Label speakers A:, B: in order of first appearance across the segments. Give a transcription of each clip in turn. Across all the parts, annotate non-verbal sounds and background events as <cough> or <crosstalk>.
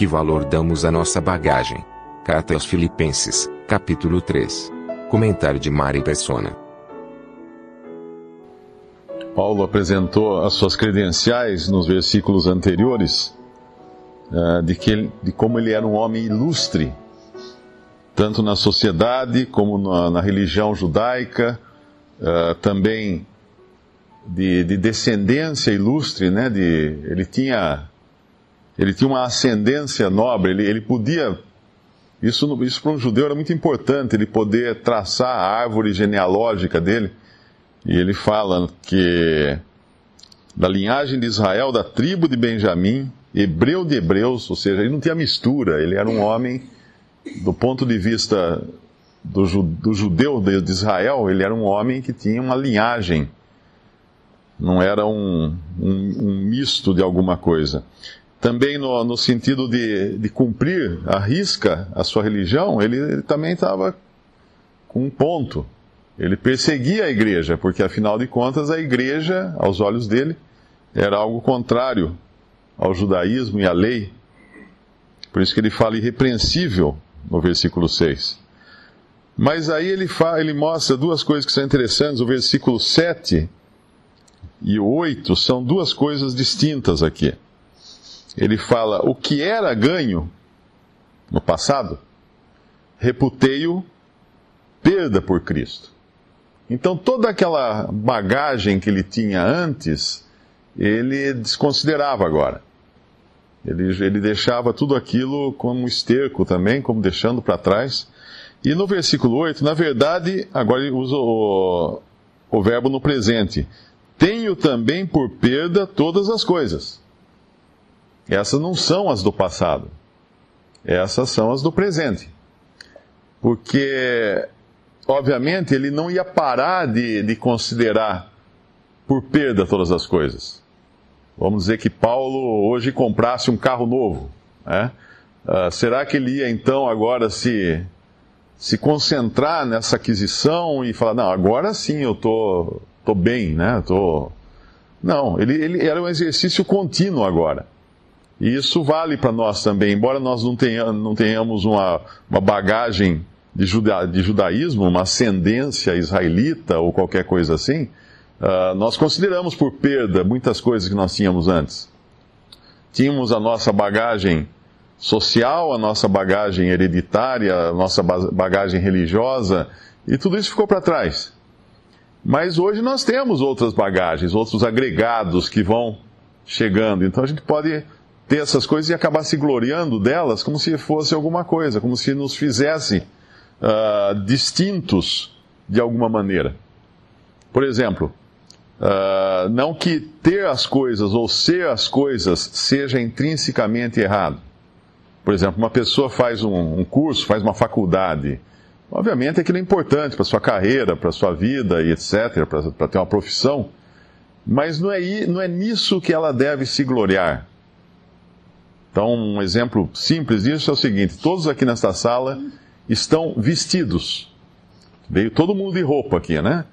A: Que valor damos à nossa bagagem? Carta aos Filipenses, capítulo 3. Comentário de Mari Persona.
B: Paulo apresentou as suas credenciais nos versículos anteriores uh, de, que de como ele era um homem ilustre, tanto na sociedade como na, na religião judaica, uh, também de, de, descendência ilustre, né? De, ele tinha ele tinha uma ascendência nobre, ele, ele podia isso, isso para um judeu era muito importante, ele poder traçar a árvore genealógica dele. E ele fala que da linhagem de Israel, da tribo de Benjamim, hebreu de hebreus, ou seja, ele não tinha mistura, ele era um homem, do ponto de vista do, do judeu de Israel, ele era um homem que tinha uma linhagem, não era um, um, um misto de alguma coisa. Também no, no sentido de, de cumprir a risca a sua religião, ele, ele também estava com um ponto. Ele perseguia a igreja, porque afinal de contas a igreja, aos olhos dele, era algo contrário ao judaísmo e à lei. Por isso que ele fala irrepreensível no versículo 6. Mas aí ele, fala, ele mostra duas coisas que são interessantes. O versículo 7 e o 8 são duas coisas distintas aqui. Ele fala: O que era ganho no passado, reputei-o perda por Cristo. Então toda aquela bagagem que ele tinha antes, ele desconsiderava agora. Ele, ele deixava tudo aquilo como esterco também, como deixando para trás. E no versículo 8, na verdade, agora ele usa o, o verbo no presente. Tenho também por perda todas as coisas. Essas não são as do passado. Essas são as do presente. Porque obviamente, ele não ia parar de, de considerar por perda todas as coisas. Vamos dizer que Paulo hoje comprasse um carro novo. Né? Uh, será que ele ia então agora se, se concentrar nessa aquisição e falar, não, agora sim eu tô, tô bem, né? Tô... Não, ele, ele era um exercício contínuo agora. E isso vale para nós também, embora nós não tenhamos, não tenhamos uma, uma bagagem de, juda, de judaísmo, uma ascendência israelita ou qualquer coisa assim, uh, nós consideramos por perda muitas coisas que nós tínhamos antes. Tínhamos a nossa bagagem social, a nossa bagagem hereditária, a nossa bagagem religiosa, e tudo isso ficou para trás. Mas hoje nós temos outras bagagens, outros agregados que vão chegando. Então a gente pode ter essas coisas e acabar se gloriando delas como se fosse alguma coisa, como se nos fizesse uh, distintos de alguma maneira. Por exemplo, uh, não que ter as coisas ou ser as coisas seja intrinsecamente errado. Por exemplo, uma pessoa faz um, um curso, faz uma faculdade. Obviamente aquilo é importante para sua carreira, para sua vida e etc., para ter uma profissão. Mas não é, não é nisso que ela deve se gloriar. Então, um exemplo simples disso é o seguinte: todos aqui nesta sala estão vestidos. Veio todo mundo de roupa aqui, né?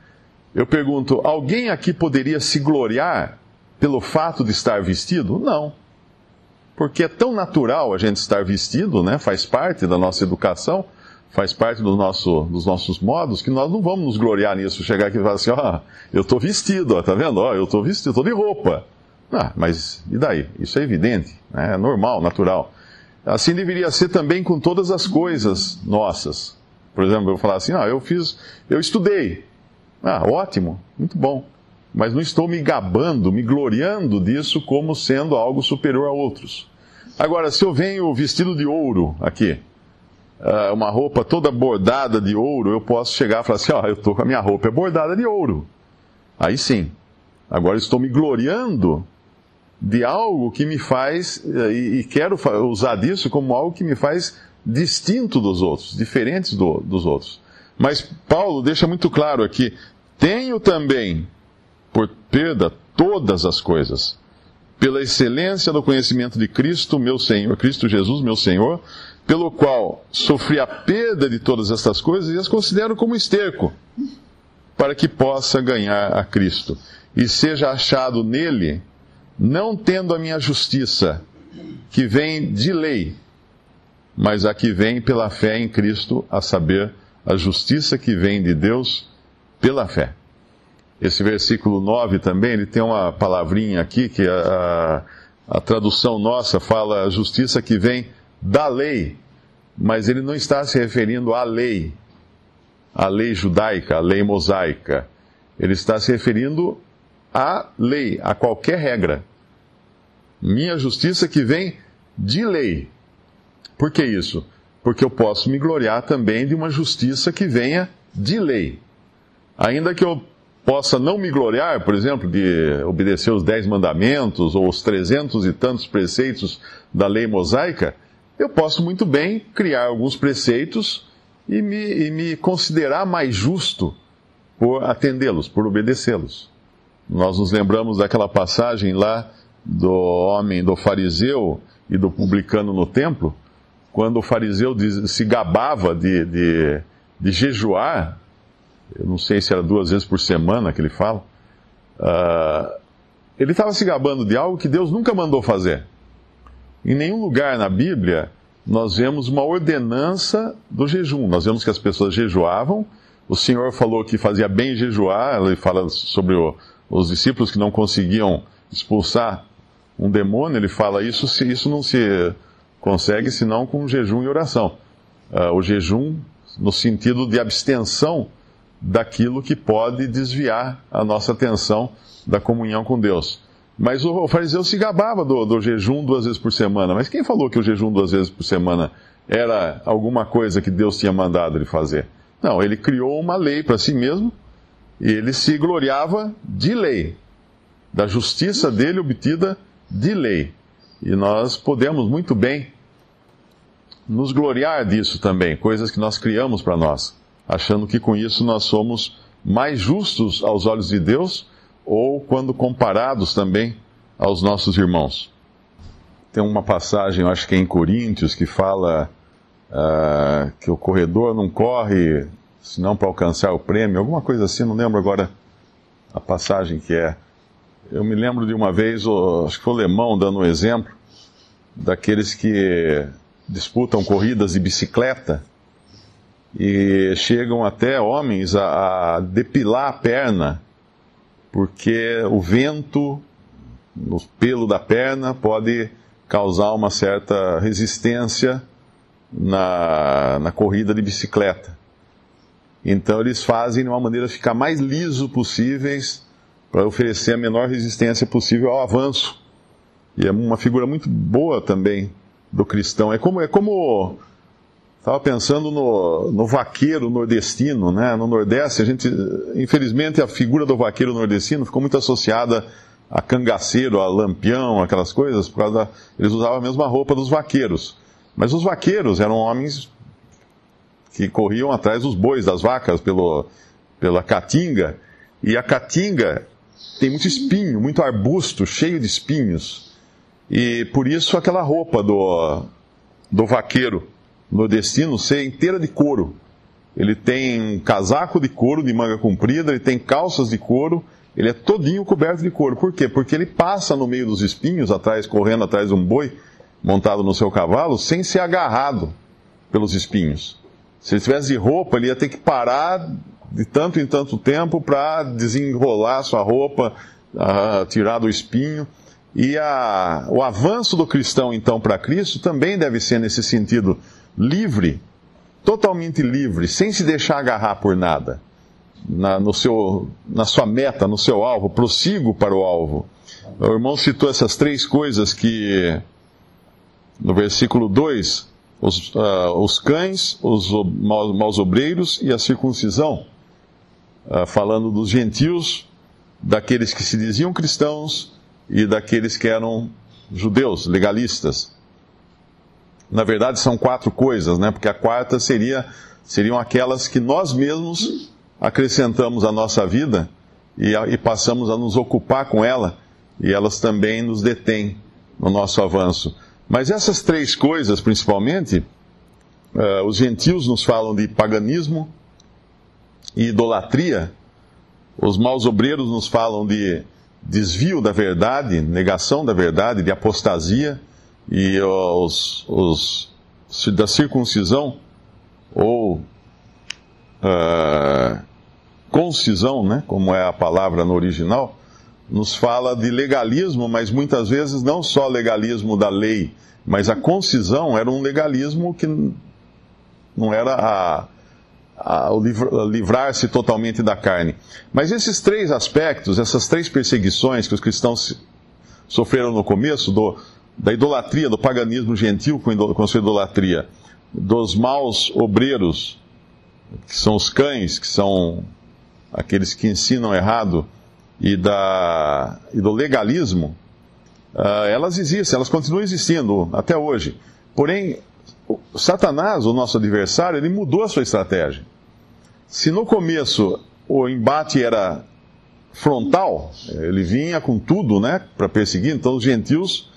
B: Eu pergunto: alguém aqui poderia se gloriar pelo fato de estar vestido? Não. Porque é tão natural a gente estar vestido, né? Faz parte da nossa educação, faz parte do nosso, dos nossos modos, que nós não vamos nos gloriar nisso. Chegar aqui e falar assim: ó, oh, eu estou vestido, ó, tá vendo? Ó, eu estou vestido, estou de roupa. Ah, mas e daí? Isso é evidente, né? é normal, natural. Assim deveria ser também com todas as coisas nossas. Por exemplo, eu falar assim, ah, eu fiz, eu estudei. Ah, ótimo, muito bom. Mas não estou me gabando, me gloriando disso como sendo algo superior a outros. Agora, se eu venho vestido de ouro aqui, ah, uma roupa toda bordada de ouro, eu posso chegar e falar assim, ó, oh, eu estou com a minha roupa bordada de ouro. Aí sim. Agora estou me gloriando de algo que me faz, eh, e, e quero usar disso como algo que me faz distinto dos outros, diferentes do, dos outros. Mas Paulo deixa muito claro aqui: tenho também por perda todas as coisas, pela excelência do conhecimento de Cristo, meu Senhor, Cristo Jesus, meu Senhor, pelo qual sofri a perda de todas estas coisas e as considero como esterco, para que possa ganhar a Cristo e seja achado nele não tendo a minha justiça, que vem de lei, mas a que vem pela fé em Cristo, a saber, a justiça que vem de Deus pela fé. Esse versículo 9 também, ele tem uma palavrinha aqui que a, a, a tradução nossa fala a justiça que vem da lei, mas ele não está se referindo à lei, à lei judaica, à lei mosaica. Ele está se referindo à lei, a qualquer regra. Minha justiça que vem de lei. Por que isso? Porque eu posso me gloriar também de uma justiça que venha de lei. Ainda que eu possa não me gloriar, por exemplo, de obedecer os dez mandamentos ou os trezentos e tantos preceitos da lei mosaica, eu posso muito bem criar alguns preceitos e me, e me considerar mais justo por atendê-los, por obedecê-los. Nós nos lembramos daquela passagem lá do homem, do fariseu e do publicano no templo, quando o fariseu se gabava de, de, de jejuar eu não sei se era duas vezes por semana que ele fala, uh, ele estava se gabando de algo que Deus nunca mandou fazer. Em nenhum lugar na Bíblia nós vemos uma ordenança do jejum. Nós vemos que as pessoas jejuavam. O Senhor falou que fazia bem jejuar. Ele fala sobre o, os discípulos que não conseguiam expulsar um demônio. Ele fala isso, isso não se consegue senão com jejum e oração. Uh, o jejum no sentido de abstenção daquilo que pode desviar a nossa atenção da comunhão com Deus. Mas o fariseu se gabava do, do, jejum duas vezes por semana. Mas quem falou que o jejum duas vezes por semana era alguma coisa que Deus tinha mandado ele fazer? Não, ele criou uma lei para si mesmo e ele se gloriava de lei, da justiça dele obtida de lei. E nós podemos muito bem nos gloriar disso também, coisas que nós criamos para nós achando que com isso nós somos mais justos aos olhos de Deus ou quando comparados também aos nossos irmãos. Tem uma passagem, eu acho que é em Coríntios, que fala uh, que o corredor não corre senão para alcançar o prêmio, alguma coisa assim, não lembro agora a passagem que é. Eu me lembro de uma vez, acho que foi o Lemão dando um exemplo, daqueles que disputam corridas de bicicleta e chegam até homens a, a depilar a perna, porque o vento no pelo da perna pode causar uma certa resistência na, na corrida de bicicleta. Então eles fazem de uma maneira ficar mais liso possíveis para oferecer a menor resistência possível ao avanço. E é uma figura muito boa também do cristão. É como, é como Estava pensando no, no, vaqueiro nordestino, né? No Nordeste, a gente, infelizmente, a figura do vaqueiro nordestino ficou muito associada a cangaceiro, a lampião, aquelas coisas, por causa da, eles usavam a mesma roupa dos vaqueiros. Mas os vaqueiros eram homens que corriam atrás dos bois, das vacas, pelo, pela caatinga, e a caatinga tem muito espinho, muito arbusto, cheio de espinhos. E por isso aquela roupa do, do vaqueiro nordestino ser inteira de couro. Ele tem casaco de couro de manga comprida, ele tem calças de couro, ele é todinho coberto de couro. Por quê? Porque ele passa no meio dos espinhos, atrás, correndo atrás de um boi montado no seu cavalo, sem ser agarrado pelos espinhos. Se ele tivesse de roupa, ele ia ter que parar de tanto em tanto tempo para desenrolar sua roupa, uh, tirar do espinho. E a, o avanço do cristão, então, para Cristo também deve ser nesse sentido livre, totalmente livre, sem se deixar agarrar por nada, na, no seu, na sua meta, no seu alvo, prossigo para o alvo. O irmão citou essas três coisas que, no versículo 2, os, uh, os cães, os maus, obreiros e a circuncisão, uh, falando dos gentios, daqueles que se diziam cristãos e daqueles que eram judeus, legalistas. Na verdade, são quatro coisas, né? Porque a quarta seria, seriam aquelas que nós mesmos acrescentamos à nossa vida e, e passamos a nos ocupar com ela, e elas também nos detêm no nosso avanço. Mas essas três coisas, principalmente, uh, os gentios nos falam de paganismo e idolatria, os maus obreiros nos falam de desvio da verdade, negação da verdade, de apostasia, e os, os da circuncisão ou uh, concisão, né, como é a palavra no original, nos fala de legalismo, mas muitas vezes não só legalismo da lei, mas a concisão era um legalismo que não era a, a, o livrar-se totalmente da carne. Mas esses três aspectos, essas três perseguições que os cristãos sofreram no começo, do, da idolatria, do paganismo gentil com, com a sua idolatria, dos maus obreiros, que são os cães, que são aqueles que ensinam errado, e, da, e do legalismo, uh, elas existem, elas continuam existindo até hoje. Porém, Satanás, o nosso adversário, ele mudou a sua estratégia. Se no começo o embate era frontal, ele vinha com tudo, né, para perseguir, então os gentios,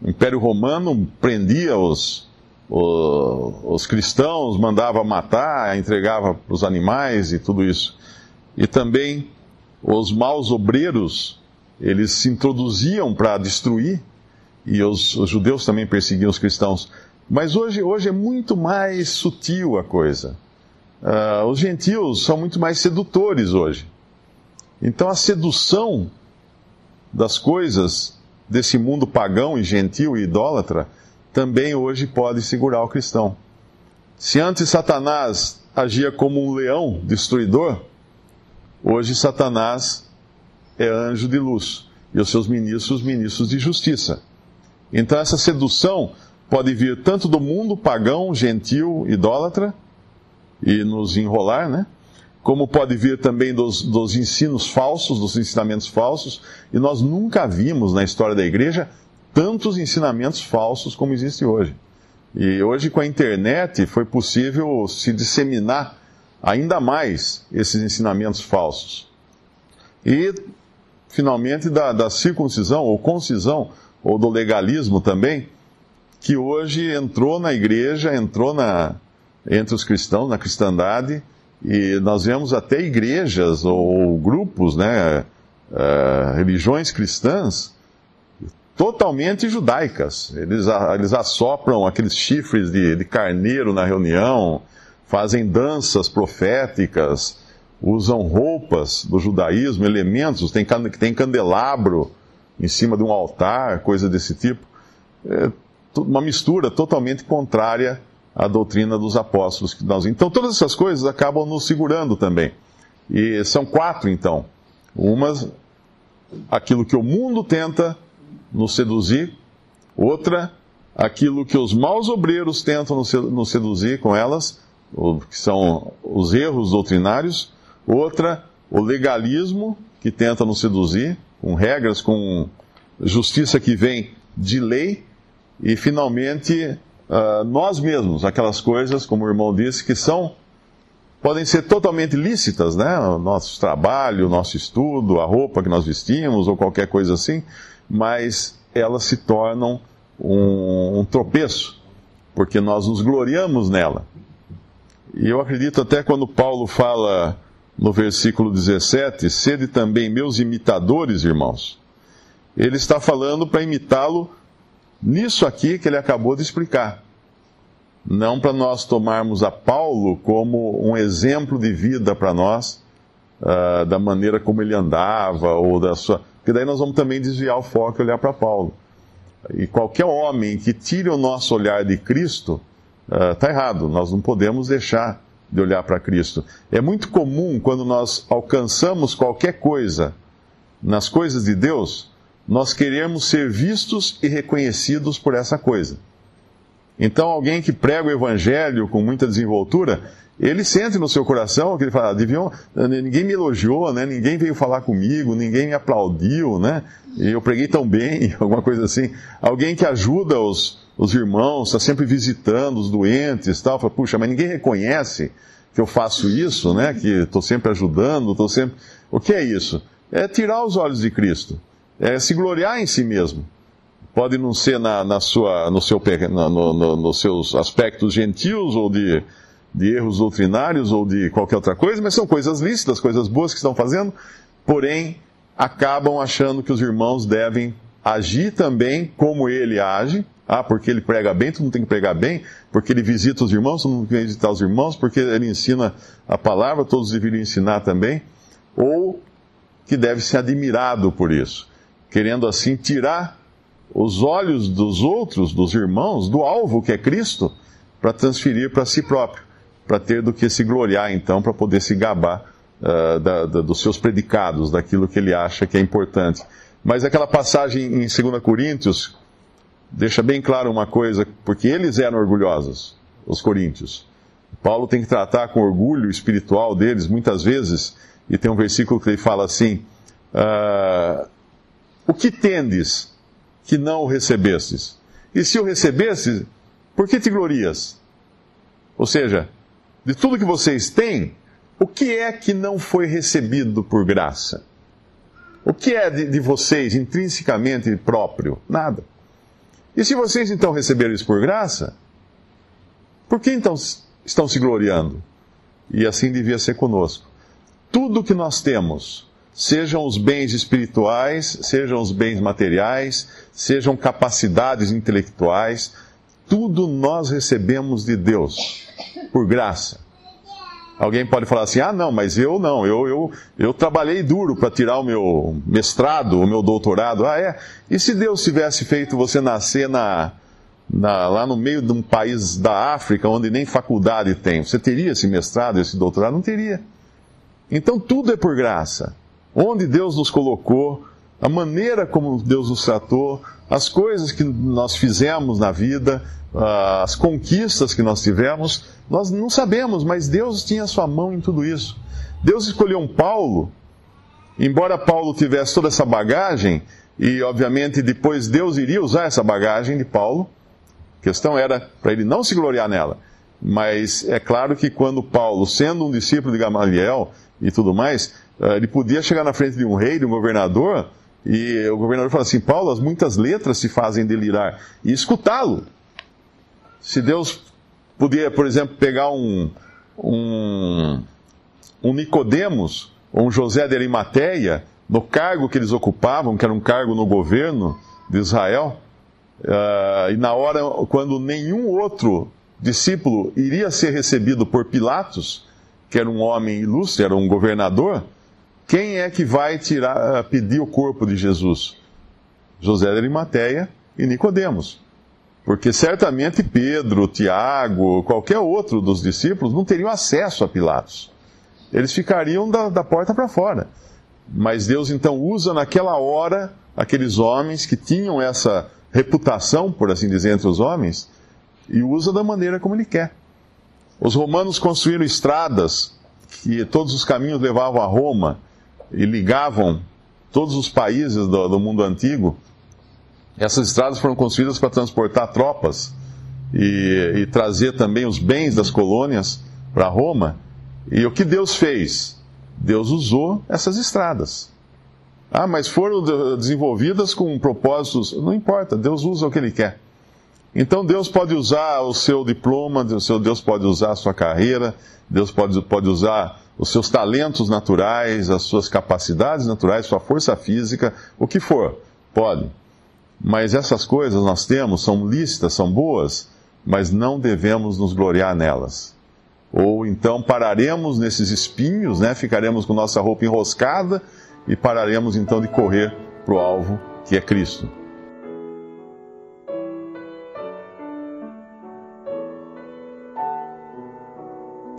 B: o Império Romano prendia os, os, os cristãos, mandava matar, entregava para os animais e tudo isso. E também os maus obreiros, eles se introduziam para destruir, e os, os judeus também perseguiam os cristãos. Mas hoje, hoje é muito mais sutil a coisa. Uh, os gentios são muito mais sedutores hoje. Então a sedução das coisas desse mundo pagão e gentil e idólatra também hoje pode segurar o cristão. Se antes Satanás agia como um leão destruidor, hoje Satanás é anjo de luz e os seus ministros, ministros de justiça. Então essa sedução pode vir tanto do mundo pagão, gentil, idólatra, e nos enrolar, né? Como pode vir também dos, dos ensinos falsos, dos ensinamentos falsos, e nós nunca vimos na história da igreja tantos ensinamentos falsos como existe hoje. E hoje, com a internet, foi possível se disseminar ainda mais esses ensinamentos falsos. E, finalmente, da, da circuncisão ou concisão, ou do legalismo também, que hoje entrou na igreja, entrou na, entre os cristãos, na cristandade, e nós vemos até igrejas ou grupos, né, uh, religiões cristãs, totalmente judaicas. Eles, eles assopram aqueles chifres de, de carneiro na reunião, fazem danças proféticas, usam roupas do judaísmo, elementos, tem, tem candelabro em cima de um altar, coisa desse tipo. É, uma mistura totalmente contrária à doutrina dos apóstolos. Então todas essas coisas acabam nos segurando também. E são quatro então. Uma, aquilo que o mundo tenta nos seduzir. Outra, aquilo que os maus obreiros tentam nos seduzir com elas, que são os erros doutrinários. Outra, o legalismo que tenta nos seduzir, com regras, com justiça que vem de lei e, finalmente, uh, nós mesmos, aquelas coisas, como o irmão disse, que são, podem ser totalmente lícitas, né? O nosso trabalho, o nosso estudo, a roupa que nós vestimos ou qualquer coisa assim, mas elas se tornam um, um tropeço, porque nós nos gloriamos nela. E eu acredito até quando Paulo fala no versículo 17: Sede também meus imitadores, irmãos. Ele está falando para imitá-lo nisso aqui que ele acabou de explicar. Não para nós tomarmos a Paulo como um exemplo de vida para nós, uh, da maneira como ele andava, ou da sua. Porque daí nós vamos também desviar o foco e olhar para Paulo. E qualquer homem que tire o nosso olhar de Cristo, está uh, errado. Nós não podemos deixar de olhar para Cristo. É muito comum quando nós alcançamos qualquer coisa nas coisas de Deus, nós queremos ser vistos e reconhecidos por essa coisa. Então, alguém que prega o evangelho com muita desenvoltura, ele sente no seu coração que ele fala, deviam, ninguém me elogiou, né? ninguém veio falar comigo, ninguém me aplaudiu, né? eu preguei tão bem, <laughs> alguma coisa assim. Alguém que ajuda os, os irmãos, está sempre visitando os doentes, tal, fala, puxa, mas ninguém reconhece que eu faço isso, né? que estou sempre ajudando, estou sempre... O que é isso? É tirar os olhos de Cristo é se gloriar em si mesmo. Pode não ser na, na sua, no seu, no, no, nos seus aspectos gentios ou de, de erros doutrinários ou de qualquer outra coisa, mas são coisas lícitas, coisas boas que estão fazendo, porém acabam achando que os irmãos devem agir também como ele age. Ah, porque ele prega bem, todo mundo tem que pregar bem. Porque ele visita os irmãos, todo mundo tem que visitar os irmãos. Porque ele ensina a palavra, todos deveriam ensinar também. Ou que deve ser admirado por isso, querendo assim tirar os olhos dos outros, dos irmãos, do alvo que é Cristo, para transferir para si próprio, para ter do que se gloriar então, para poder se gabar uh, da, da, dos seus predicados, daquilo que ele acha que é importante. Mas aquela passagem em 2 Coríntios deixa bem claro uma coisa, porque eles eram orgulhosos, os coríntios. Paulo tem que tratar com orgulho espiritual deles, muitas vezes, e tem um versículo que ele fala assim: uh, O que tendes que não o recebestes? E se o recebestes, por que te glorias? Ou seja, de tudo que vocês têm, o que é que não foi recebido por graça? O que é de, de vocês intrinsecamente próprio? Nada. E se vocês então receberam isso por graça, por que então estão se gloriando? E assim devia ser conosco. Tudo que nós temos, sejam os bens espirituais, sejam os bens materiais, sejam capacidades intelectuais, tudo nós recebemos de Deus, por graça. Alguém pode falar assim: ah, não, mas eu não, eu, eu, eu trabalhei duro para tirar o meu mestrado, o meu doutorado. Ah, é? E se Deus tivesse feito você nascer na, na, lá no meio de um país da África, onde nem faculdade tem, você teria esse mestrado, esse doutorado? Não teria. Então tudo é por graça. Onde Deus nos colocou, a maneira como Deus nos tratou, as coisas que nós fizemos na vida, ah, as conquistas que nós tivemos, nós não sabemos, mas Deus tinha sua mão em tudo isso. Deus escolheu um Paulo, embora Paulo tivesse toda essa bagagem, e obviamente depois Deus iria usar essa bagagem de Paulo, a questão era para ele não se gloriar nela. Mas é claro que quando Paulo, sendo um discípulo de Gamaliel e tudo mais, ah, ele podia chegar na frente de um rei, de um governador, e o governador fala assim: Paulo, as muitas letras se fazem delirar, e escutá-lo. Se Deus podia, por exemplo, pegar um, um, um Nicodemos ou um José de Arimateia, no cargo que eles ocupavam, que era um cargo no governo de Israel, uh, e na hora quando nenhum outro discípulo iria ser recebido por Pilatos, que era um homem ilustre, era um governador, quem é que vai tirar, uh, pedir o corpo de Jesus? José de Arimateia e Nicodemos. Porque certamente Pedro, Tiago, qualquer outro dos discípulos não teriam acesso a Pilatos. Eles ficariam da, da porta para fora. Mas Deus então usa naquela hora aqueles homens que tinham essa reputação, por assim dizer, entre os homens, e usa da maneira como Ele quer. Os romanos construíram estradas que todos os caminhos levavam a Roma e ligavam todos os países do, do mundo antigo essas estradas foram construídas para transportar tropas e, e trazer também os bens das colônias para Roma. E o que Deus fez? Deus usou essas estradas. Ah, mas foram desenvolvidas com propósitos. Não importa, Deus usa o que Ele quer. Então Deus pode usar o seu diploma, Deus pode usar a sua carreira, Deus pode, pode usar os seus talentos naturais, as suas capacidades naturais, sua força física, o que for. Pode. Mas essas coisas nós temos, são lícitas, são boas, mas não devemos nos gloriar nelas. Ou então pararemos nesses espinhos, né? ficaremos com nossa roupa enroscada e pararemos então de correr para o alvo que é Cristo.